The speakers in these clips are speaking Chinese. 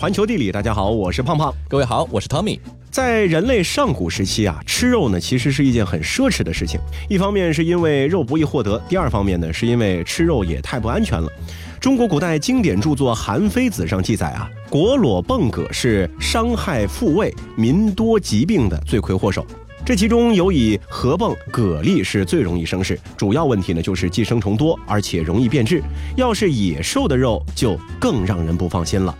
环球地理，大家好，我是胖胖。各位好，我是 Tommy。在人类上古时期啊，吃肉呢其实是一件很奢侈的事情。一方面是因为肉不易获得，第二方面呢是因为吃肉也太不安全了。中国古代经典著作《韩非子》上记载啊，果裸蚌蛤是伤害复位、民多疾病的罪魁祸首。这其中尤以河蚌、蛤蜊是最容易生事，主要问题呢就是寄生虫多，而且容易变质。要是野兽的肉，就更让人不放心了。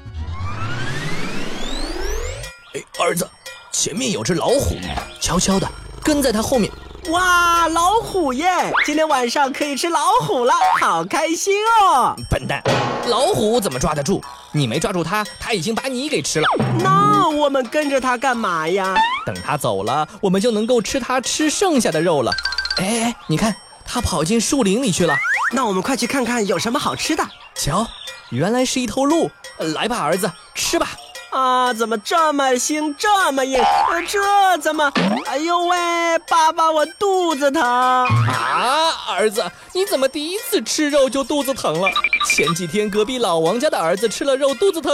哎，儿子，前面有只老虎，悄悄的跟在它后面。哇，老虎耶！今天晚上可以吃老虎了，好开心哦！笨蛋，老虎怎么抓得住？你没抓住它，它已经把你给吃了。那我们跟着它干嘛呀？等它走了，我们就能够吃它吃剩下的肉了。哎，你看，它跑进树林里去了。那我们快去看看有什么好吃的。瞧，原来是一头鹿。来吧，儿子，吃吧。啊，怎么这么腥，这么硬？这怎么？哎呦喂，爸爸，我肚子疼啊！儿子，你怎么第一次吃肉就肚子疼了？前几天隔壁老王家的儿子吃了肉肚子疼，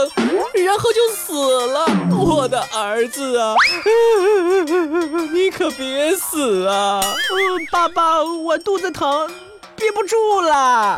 然后就死了。我的儿子啊，你可别死啊！爸爸，我肚子疼，憋不住了。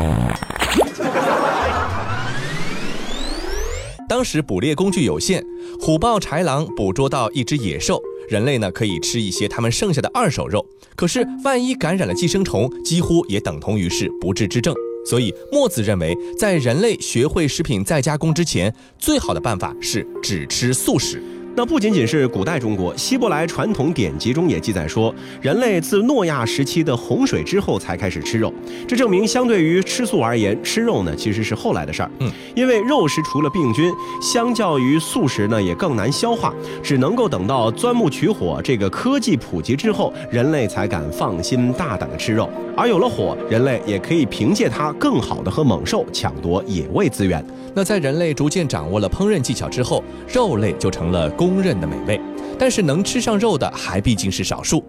当时捕猎工具有限，虎豹豺狼捕捉到一只野兽，人类呢可以吃一些它们剩下的二手肉。可是万一感染了寄生虫，几乎也等同于是不治之症。所以墨子认为，在人类学会食品再加工之前，最好的办法是只吃素食。那不仅仅是古代中国，希伯来传统典籍中也记载说，人类自诺亚时期的洪水之后才开始吃肉。这证明，相对于吃素而言，吃肉呢其实是后来的事儿。嗯，因为肉食除了病菌，相较于素食呢也更难消化，只能够等到钻木取火这个科技普及之后，人类才敢放心大胆的吃肉。而有了火，人类也可以凭借它更好的和猛兽抢夺野味资源。那在人类逐渐掌握了烹饪技巧之后，肉类就成了公认的美味。但是能吃上肉的还毕竟是少数。《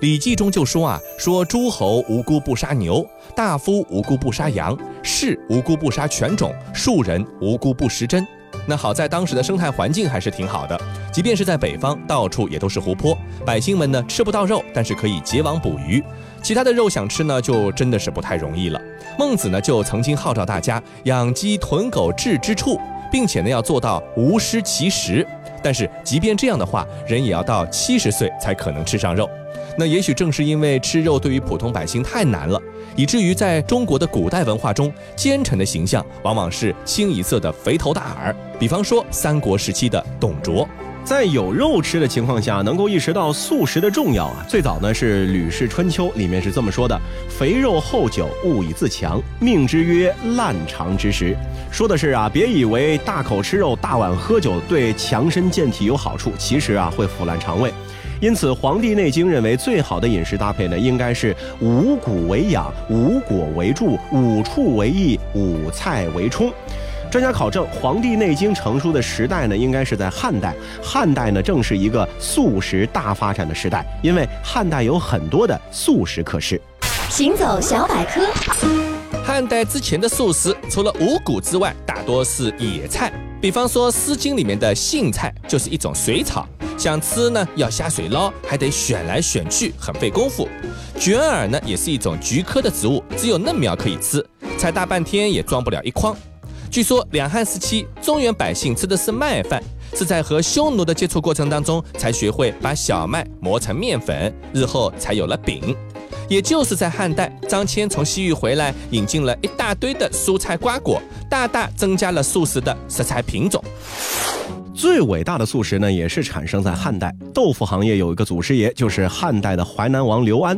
礼记》中就说啊，说诸侯无辜不杀牛，大夫无辜不杀羊，士无辜不杀犬种，庶人无辜不食珍。那好在当时的生态环境还是挺好的，即便是在北方，到处也都是湖泊，百姓们呢吃不到肉，但是可以结网捕鱼。其他的肉想吃呢，就真的是不太容易了。孟子呢就曾经号召大家养鸡囤狗置之处，并且呢要做到无失其食。但是即便这样的话，人也要到七十岁才可能吃上肉。那也许正是因为吃肉对于普通百姓太难了，以至于在中国的古代文化中，奸臣的形象往往是清一色的肥头大耳。比方说三国时期的董卓。在有肉吃的情况下，能够意识到素食的重要啊。最早呢是《吕氏春秋》里面是这么说的：“肥肉厚酒，勿以自强，命之曰烂肠之食。”说的是啊，别以为大口吃肉、大碗喝酒对强身健体有好处，其实啊会腐烂肠胃。因此，《黄帝内经》认为最好的饮食搭配呢，应该是五谷为养，五果为助，五畜为益，五菜为充。专家考证，《黄帝内经》成书的时代呢，应该是在汉代。汉代呢，正是一个素食大发展的时代，因为汉代有很多的素食可吃。行走小百科：汉代之前的素食，除了五谷之外，大多是野菜。比方说，《诗经》里面的荇菜就是一种水草，想吃呢要下水捞，还得选来选去，很费功夫。卷耳呢，也是一种菊科的植物，只有嫩苗可以吃，采大半天也装不了一筐。据说两汉时期，中原百姓吃的是麦饭，是在和匈奴的接触过程当中才学会把小麦磨成面粉，日后才有了饼。也就是在汉代，张骞从西域回来，引进了一大堆的蔬菜瓜果，大大增加了素食的食材品种。最伟大的素食呢，也是产生在汉代。豆腐行业有一个祖师爷，就是汉代的淮南王刘安。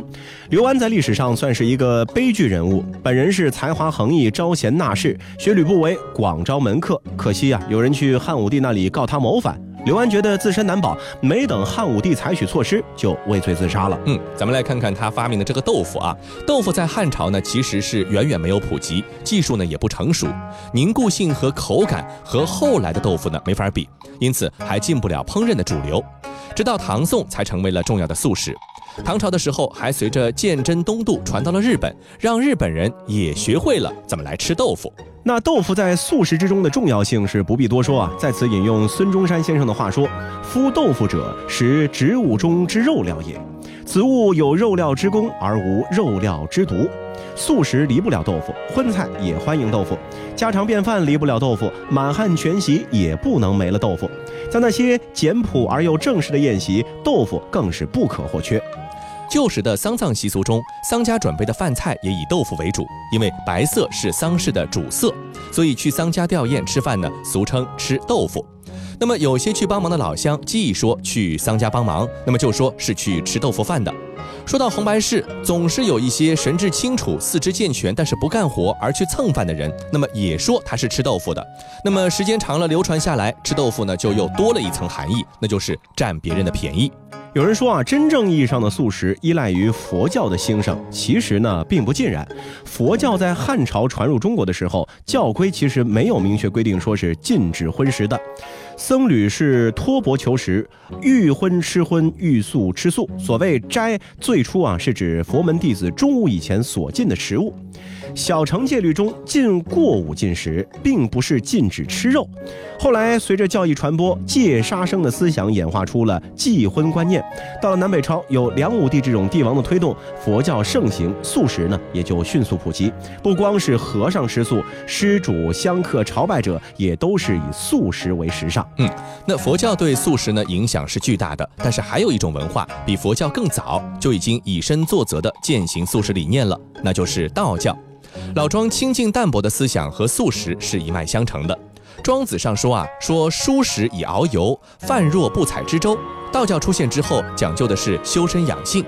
刘安在历史上算是一个悲剧人物，本人是才华横溢、招贤纳士，学吕不韦，广招门客。可惜呀，有人去汉武帝那里告他谋反。刘安觉得自身难保，没等汉武帝采取措施，就畏罪自杀了。嗯，咱们来看看他发明的这个豆腐啊。豆腐在汉朝呢，其实是远远没有普及，技术呢也不成熟，凝固性和口感和后来的豆腐呢没法比，因此还进不了烹饪的主流。直到唐宋才成为了重要的素食。唐朝的时候，还随着鉴真东渡传到了日本，让日本人也学会了怎么来吃豆腐。那豆腐在素食之中的重要性是不必多说啊，在此引用孙中山先生的话说：“夫豆腐者，食植物中之肉料也。此物有肉料之功，而无肉料之毒。素食离不了豆腐，荤菜也欢迎豆腐，家常便饭离不了豆腐，满汉全席也不能没了豆腐。在那些简朴而又正式的宴席，豆腐更是不可或缺。”旧时的丧葬习俗中，丧家准备的饭菜也以豆腐为主，因为白色是丧事的主色，所以去丧家吊唁吃饭呢，俗称吃豆腐。那么有些去帮忙的老乡，既说去丧家帮忙，那么就说是去吃豆腐饭的。说到红白事，总是有一些神志清楚、四肢健全，但是不干活而去蹭饭的人，那么也说他是吃豆腐的。那么时间长了，流传下来，吃豆腐呢就又多了一层含义，那就是占别人的便宜。有人说啊，真正意义上的素食依赖于佛教的兴盛，其实呢并不尽然。佛教在汉朝传入中国的时候，教规其实没有明确规定说是禁止荤食的。僧侣是托钵求食，欲荤吃荤，欲素吃素。所谓斋，最初啊是指佛门弟子中午以前所禁的食物。小乘戒律中禁过午进食，并不是禁止吃肉。后来随着教义传播，戒杀生的思想演化出了忌荤观念。到了南北朝，有梁武帝这种帝王的推动，佛教盛行，素食呢也就迅速普及。不光是和尚吃素，施主、香客、朝拜者也都是以素食为时尚。嗯，那佛教对素食呢影响是巨大的，但是还有一种文化比佛教更早就已经以身作则的践行素食理念了，那就是道教。老庄清净淡泊的思想和素食是一脉相承的。庄子上说啊，说蔬食以遨游，饭若不采之舟。道教出现之后，讲究的是修身养性。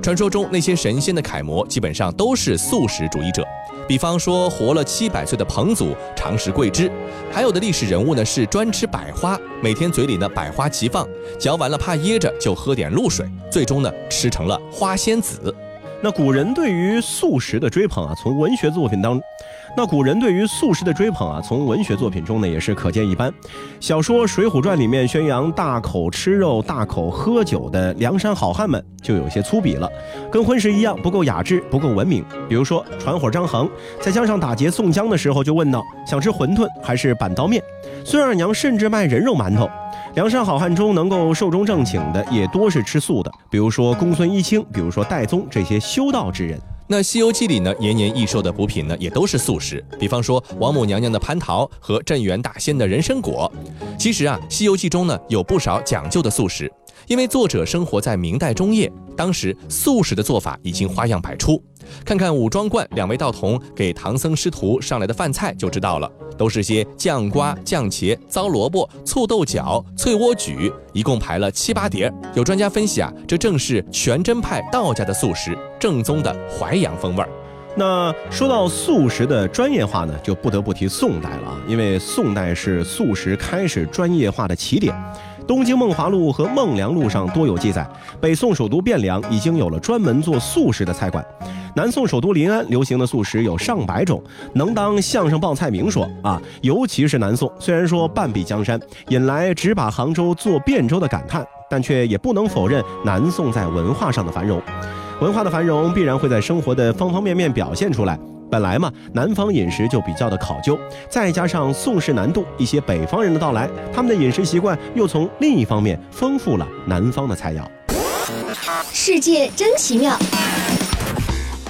传说中那些神仙的楷模，基本上都是素食主义者。比方说，活了七百岁的彭祖常食桂枝；还有的历史人物呢，是专吃百花，每天嘴里呢百花齐放，嚼完了怕噎着，就喝点露水，最终呢吃成了花仙子。那古人对于素食的追捧啊，从文学作品当，那古人对于素食的追捧啊，从文学作品中呢也是可见一斑。小说《水浒传》里面宣扬大口吃肉、大口喝酒的梁山好汉们就有些粗鄙了，跟荤食一样不够雅致、不够文明。比如说船伙张衡在江上打劫宋江的时候就问道：“想吃馄饨还是板刀面？”孙二娘甚至卖人肉馒头。梁山好汉中能够寿终正寝的，也多是吃素的，比如说公孙一清，比如说戴宗这些修道之人。那《西游记》里呢，年年益寿的补品呢，也都是素食，比方说王母娘娘的蟠桃和镇元大仙的人参果。其实啊，《西游记》中呢，有不少讲究的素食。因为作者生活在明代中叶，当时素食的做法已经花样百出。看看武庄观两位道童给唐僧师徒上来的饭菜就知道了，都是些酱瓜、酱茄、糟萝卜、醋豆角、脆莴苣，一共排了七八碟。有专家分析啊，这正是全真派道家的素食，正宗的淮扬风味儿。那说到素食的专业化呢，就不得不提宋代了啊，因为宋代是素食开始专业化的起点。《东京梦华录》和《梦良录》上多有记载，北宋首都汴梁已经有了专门做素食的菜馆。南宋首都临安流行的素食有上百种，能当相声报菜名说啊。尤其是南宋，虽然说半壁江山，引来只把杭州做汴州的感叹，但却也不能否认南宋在文化上的繁荣。文化的繁荣必然会在生活的方方面面表现出来。本来嘛，南方饮食就比较的考究，再加上宋氏南渡，一些北方人的到来，他们的饮食习惯又从另一方面丰富了南方的菜肴。世界真奇妙。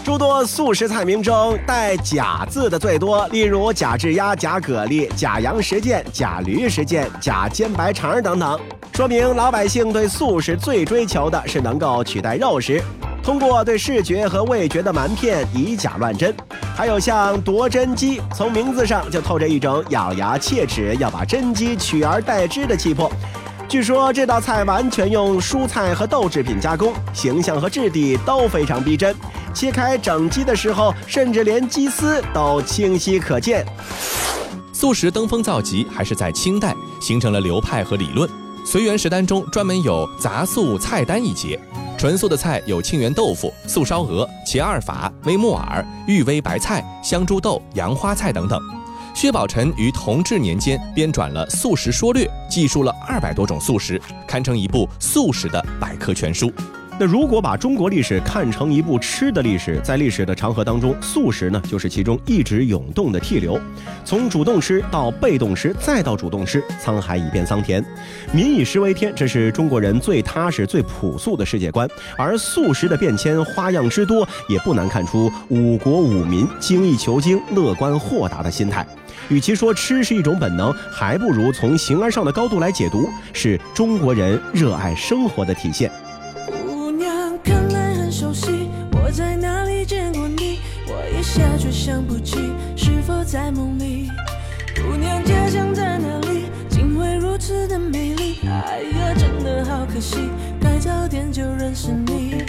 诸多素食菜名中带“假”字的最多，例如假制鸭、假蛤蜊、假羊食腱、假驴食腱、假煎白肠等等，说明老百姓对素食最追求的是能够取代肉食。通过对视觉和味觉的瞒骗，以假乱真，还有像夺真鸡，从名字上就透着一种咬牙切齿要把真鸡取而代之的气魄。据说这道菜完全用蔬菜和豆制品加工，形象和质地都非常逼真。切开整鸡的时候，甚至连鸡丝都清晰可见。素食登峰造极，还是在清代形成了流派和理论。随园食单中专门有杂素菜单一节。纯素的菜有清源豆腐、素烧鹅、茄二法、微木耳、玉微白菜、香猪豆、洋花菜等等。薛宝臣于同治年间编撰了《素食说略》，记述了二百多种素食，堪称一部素食的百科全书。那如果把中国历史看成一部吃的历史，在历史的长河当中，素食呢就是其中一直涌动的替流。从主动吃到被动吃，再到主动吃，沧海已变桑田。民以食为天，这是中国人最踏实、最朴素的世界观。而素食的变迁花样之多，也不难看出五国五民精益求精、乐观豁达的心态。与其说吃是一种本能，还不如从形而上的高度来解读，是中国人热爱生活的体现。下却想不起，是否在梦里？姑娘家乡在哪里？竟会如此的美丽？哎呀，真的好可惜，该早点就认识你。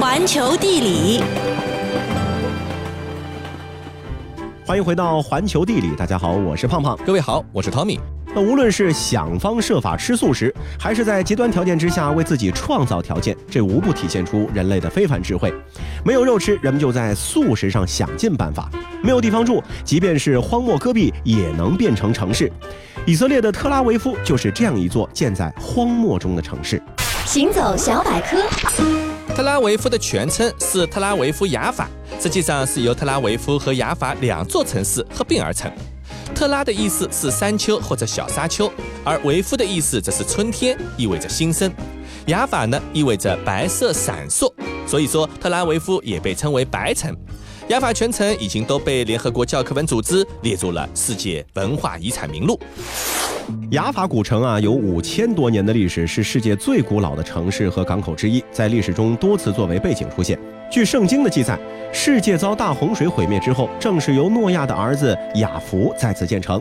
环球地理，欢迎回到环球地理。大家好，我是胖胖。各位好，我是 Tommy。那无论是想方设法吃素食，还是在极端条件之下为自己创造条件，这无不体现出人类的非凡智慧。没有肉吃，人们就在素食上想尽办法；没有地方住，即便是荒漠戈壁也能变成城市。以色列的特拉维夫就是这样一座建在荒漠中的城市。行走小百科。特拉维夫的全称是特拉维夫雅法，实际上是由特拉维夫和雅法两座城市合并而成。特拉的意思是山丘或者小沙丘，而维夫的意思则是春天，意味着新生。雅法呢，意味着白色闪烁，所以说特拉维夫也被称为白城。雅法全城已经都被联合国教科文组织列入了世界文化遗产名录。雅法古城啊，有五千多年的历史，是世界最古老的城市和港口之一，在历史中多次作为背景出现。据圣经的记载，世界遭大洪水毁灭之后，正是由诺亚的儿子雅弗在此建成。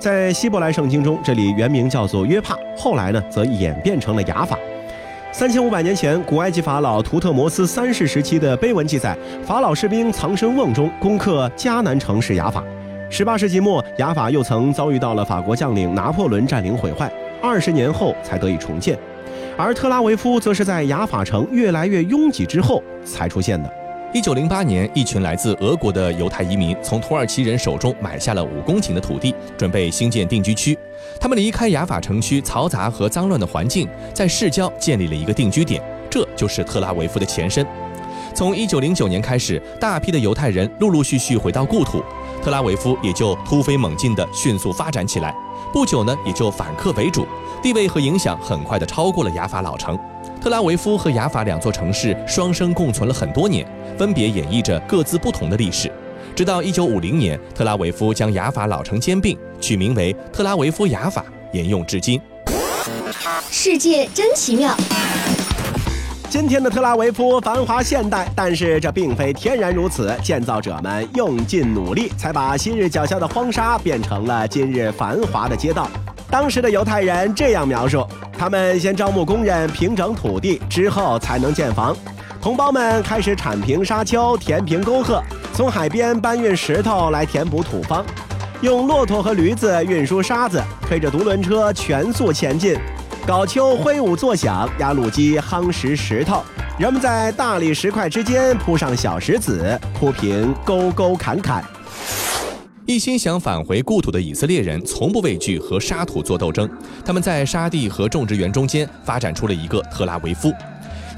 在希伯来圣经中，这里原名叫做约帕，后来呢，则演变成了雅法。三千五百年前，古埃及法老图特摩斯三世时期的碑文记载，法老士兵藏身瓮中，攻克迦南城市雅法。十八世纪末，雅法又曾遭遇到了法国将领拿破仑占领毁坏，二十年后才得以重建。而特拉维夫则是在雅法城越来越拥挤之后才出现的。一九零八年，一群来自俄国的犹太移民从土耳其人手中买下了五公顷的土地，准备兴建定居区。他们离开雅法城区嘈杂和脏乱的环境，在市郊建立了一个定居点，这就是特拉维夫的前身。从一九零九年开始，大批的犹太人陆陆续续回到故土，特拉维夫也就突飞猛进地迅速发展起来。不久呢，也就反客为主，地位和影响很快地超过了雅法老城。特拉维夫和雅法两座城市双生共存了很多年，分别演绎着各自不同的历史。直到一九五零年，特拉维夫将雅法老城兼并，取名为特拉维夫雅法，沿用至今。世界真奇妙。今天的特拉维夫繁华现代，但是这并非天然如此。建造者们用尽努力，才把昔日脚下的荒沙变成了今日繁华的街道。当时的犹太人这样描述：他们先招募工人平整土地，之后才能建房。同胞们开始铲平沙丘，填平沟壑，从海边搬运石头来填补土方，用骆驼和驴子运输沙子，推着独轮车全速前进。镐锹挥舞作响，压路机夯实石头。人们在大理石块之间铺上小石子，铺平沟沟坎坎。一心想返回故土的以色列人，从不畏惧和沙土做斗争。他们在沙地和种植园中间发展出了一个特拉维夫。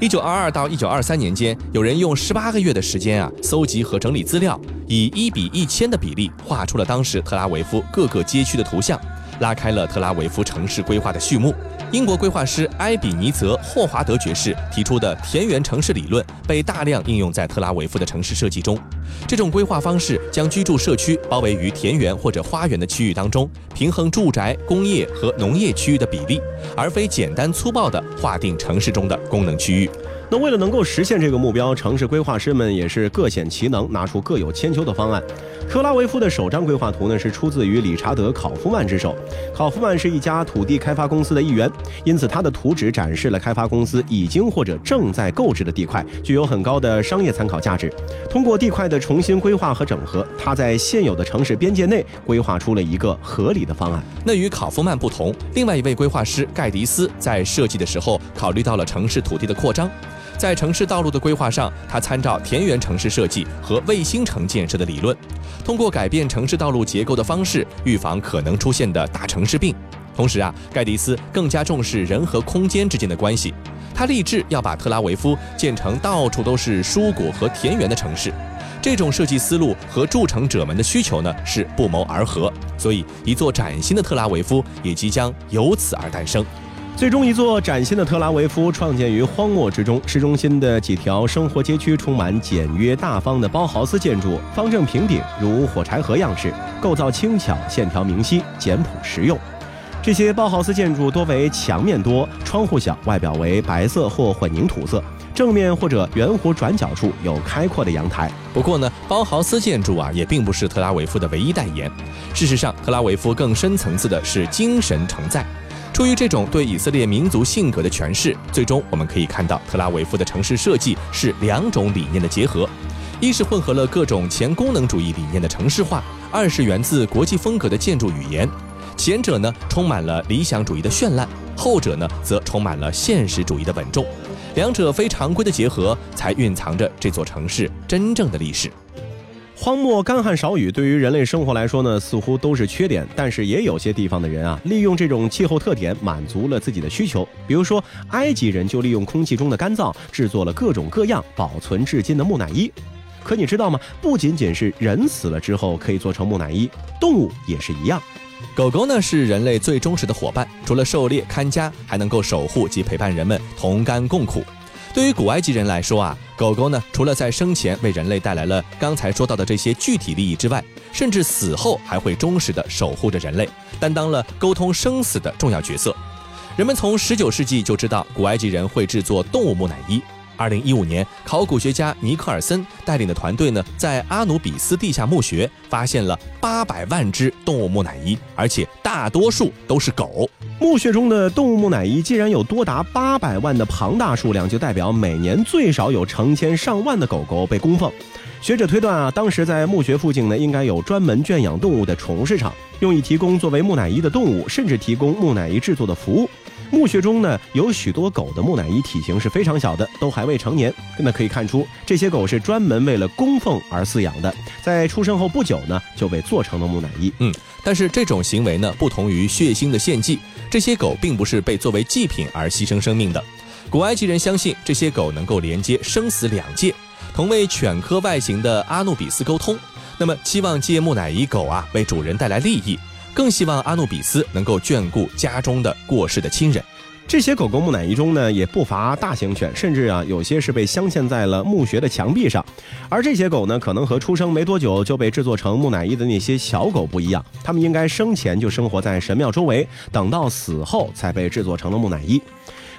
一九二二到一九二三年间，有人用十八个月的时间啊，搜集和整理资料，以一比一千的比例画出了当时特拉维夫各个街区的图像。拉开了特拉维夫城市规划的序幕。英国规划师埃比尼泽·霍华德爵士提出的田园城市理论被大量应用在特拉维夫的城市设计中。这种规划方式将居住社区包围于田园或者花园的区域当中，平衡住宅、工业和农业区域的比例，而非简单粗暴地划定城市中的功能区域。那为了能够实现这个目标，城市规划师们也是各显其能，拿出各有千秋的方案。特拉维夫的首张规划图呢，是出自于理查德·考夫曼之手。考夫曼是一家土地开发公司的一员，因此他的图纸展示了开发公司已经或者正在购置的地块，具有很高的商业参考价值。通过地块的重新规划和整合，他在现有的城市边界内规划出了一个合理的方案。那与考夫曼不同，另外一位规划师盖迪斯在设计的时候考虑到了城市土地的扩张。在城市道路的规划上，他参照田园城市设计和卫星城建设的理论，通过改变城市道路结构的方式，预防可能出现的大城市病。同时啊，盖迪斯更加重视人和空间之间的关系，他立志要把特拉维夫建成到处都是蔬果和田园的城市。这种设计思路和筑城者们的需求呢是不谋而合，所以一座崭新的特拉维夫也即将由此而诞生。最终，一座崭新的特拉维夫创建于荒漠之中。市中心的几条生活街区充满简约大方的包豪斯建筑，方正平顶，如火柴盒样式，构造轻巧，线条明晰，简朴实用。这些包豪斯建筑多为墙面多、窗户小，外表为白色或混凝土色，正面或者圆弧转角处有开阔的阳台。不过呢，包豪斯建筑啊，也并不是特拉维夫的唯一代言。事实上，特拉维夫更深层次的是精神承载。出于这种对以色列民族性格的诠释，最终我们可以看到特拉维夫的城市设计是两种理念的结合：一是混合了各种前功能主义理念的城市化，二是源自国际风格的建筑语言。前者呢充满了理想主义的绚烂，后者呢则充满了现实主义的稳重。两者非常规的结合，才蕴藏着这座城市真正的历史。荒漠、干旱、少雨，对于人类生活来说呢，似乎都是缺点。但是也有些地方的人啊，利用这种气候特点，满足了自己的需求。比如说，埃及人就利用空气中的干燥，制作了各种各样保存至今的木乃伊。可你知道吗？不仅仅是人死了之后可以做成木乃伊，动物也是一样。狗狗呢，是人类最忠实的伙伴，除了狩猎、看家，还能够守护及陪伴人们同甘共苦。对于古埃及人来说啊，狗狗呢，除了在生前为人类带来了刚才说到的这些具体利益之外，甚至死后还会忠实的守护着人类，担当了沟通生死的重要角色。人们从十九世纪就知道古埃及人会制作动物木乃伊。二零一五年，考古学家尼克尔森带领的团队呢，在阿努比斯地下墓穴发现了八百万只动物木乃伊，而且大多数都是狗。墓穴中的动物木乃伊既然有多达八百万的庞大数量，就代表每年最少有成千上万的狗狗被供奉。学者推断啊，当时在墓穴附近呢，应该有专门圈养动物的宠物市场，用以提供作为木乃伊的动物，甚至提供木乃伊制作的服务。墓穴中呢，有许多狗的木乃伊体型是非常小的，都还未成年。那可以看出，这些狗是专门为了供奉而饲养的，在出生后不久呢，就被做成了木乃伊。嗯，但是这种行为呢，不同于血腥的献祭，这些狗并不是被作为祭品而牺牲生命的。古埃及人相信这些狗能够连接生死两界，同为犬科外形的阿努比斯沟通。那么，期望借木乃伊狗啊为主人带来利益。更希望阿努比斯能够眷顾家中的过世的亲人。这些狗狗木乃伊中呢，也不乏大型犬，甚至啊，有些是被镶嵌在了墓穴的墙壁上。而这些狗呢，可能和出生没多久就被制作成木乃伊的那些小狗不一样，它们应该生前就生活在神庙周围，等到死后才被制作成了木乃伊。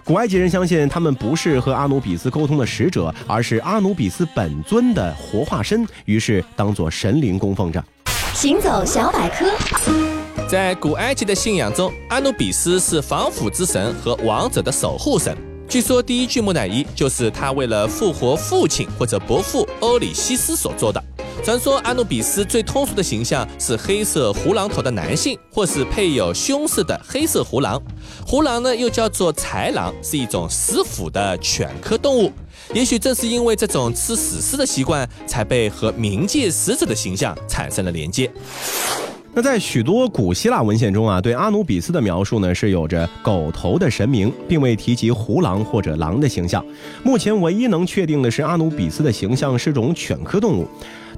古埃及人相信，他们不是和阿努比斯沟通的使者，而是阿努比斯本尊的活化身，于是当作神灵供奉着。行走小百科。在古埃及的信仰中，阿努比斯是防腐之神和王者的守护神。据说第一具木乃伊就是他为了复活父亲或者伯父欧里西斯所做的。传说阿努比斯最通俗的形象是黑色胡狼头的男性，或是配有胸饰的黑色胡狼。胡狼呢又叫做豺狼，是一种食腐的犬科动物。也许正是因为这种吃死尸的习惯，才被和冥界使者的形象产生了连接。那在许多古希腊文献中啊，对阿努比斯的描述呢是有着狗头的神明，并未提及胡狼或者狼的形象。目前唯一能确定的是，阿努比斯的形象是种犬科动物。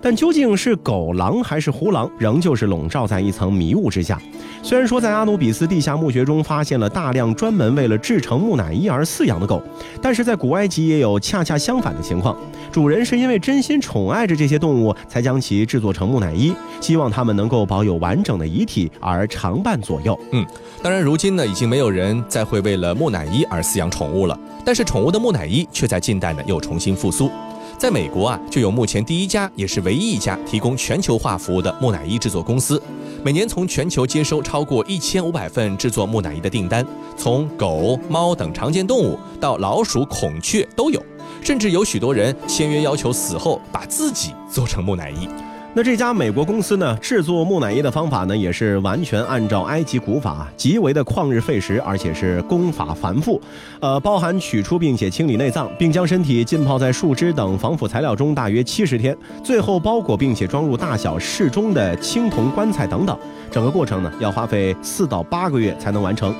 但究竟是狗狼还是狐狼，仍旧是笼罩在一层迷雾之下。虽然说在阿努比斯地下墓穴中发现了大量专门为了制成木乃伊而饲养的狗，但是在古埃及也有恰恰相反的情况，主人是因为真心宠爱着这些动物，才将其制作成木乃伊，希望它们能够保有完整的遗体而常伴左右。嗯，当然，如今呢，已经没有人再会为了木乃伊而饲养宠物了，但是宠物的木乃伊却在近代呢又重新复苏。在美国啊，就有目前第一家，也是唯一一家提供全球化服务的木乃伊制作公司，每年从全球接收超过一千五百份制作木乃伊的订单，从狗、猫等常见动物到老鼠、孔雀都有，甚至有许多人签约要求死后把自己做成木乃伊。那这家美国公司呢，制作木乃伊的方法呢，也是完全按照埃及古法，极为的旷日费时，而且是工法繁复，呃，包含取出并且清理内脏，并将身体浸泡在树枝等防腐材料中大约七十天，最后包裹并且装入大小适中的青铜棺材等等，整个过程呢，要花费四到八个月才能完成。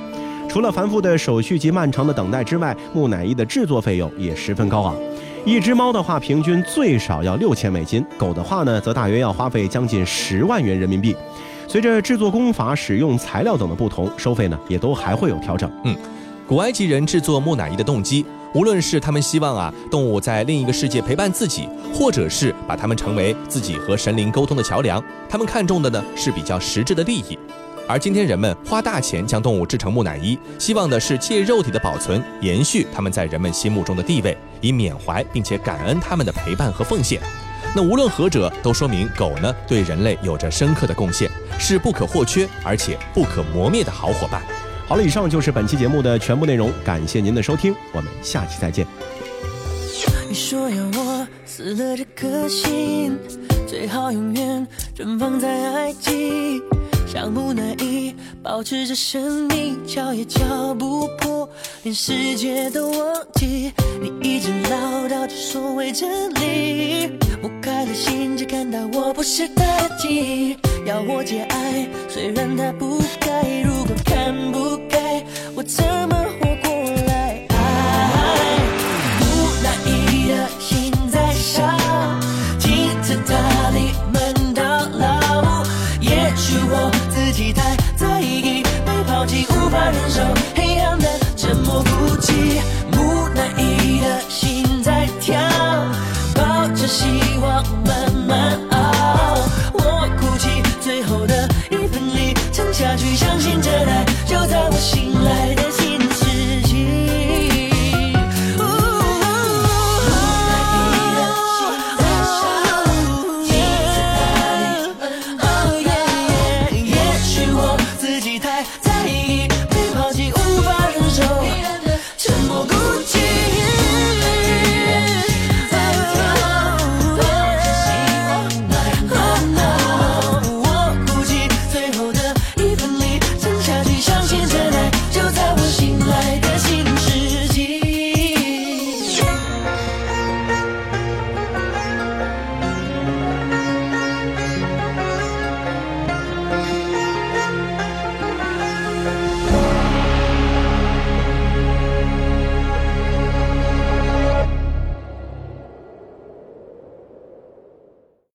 除了繁复的手续及漫长的等待之外，木乃伊的制作费用也十分高昂。一只猫的话，平均最少要六千美金；狗的话呢，则大约要花费将近十万元人民币。随着制作工法、使用材料等的不同，收费呢也都还会有调整。嗯，古埃及人制作木乃伊的动机，无论是他们希望啊动物在另一个世界陪伴自己，或者是把它们成为自己和神灵沟通的桥梁，他们看重的呢是比较实质的利益。而今天人们花大钱将动物制成木乃伊，希望的是借肉体的保存延续他们在人们心目中的地位，以缅怀并且感恩他们的陪伴和奉献。那无论何者，都说明狗呢对人类有着深刻的贡献，是不可或缺而且不可磨灭的好伙伴。好了，以上就是本期节目的全部内容，感谢您的收听，我们下期再见。你说要我死了这颗心，最好永远存放在埃及。像木乃伊，保持着神秘，敲也敲不破，连世界都忘记。你一直唠叨着所谓真理，我开了心，只看到我不是他的记要我节哀，虽然他不该，如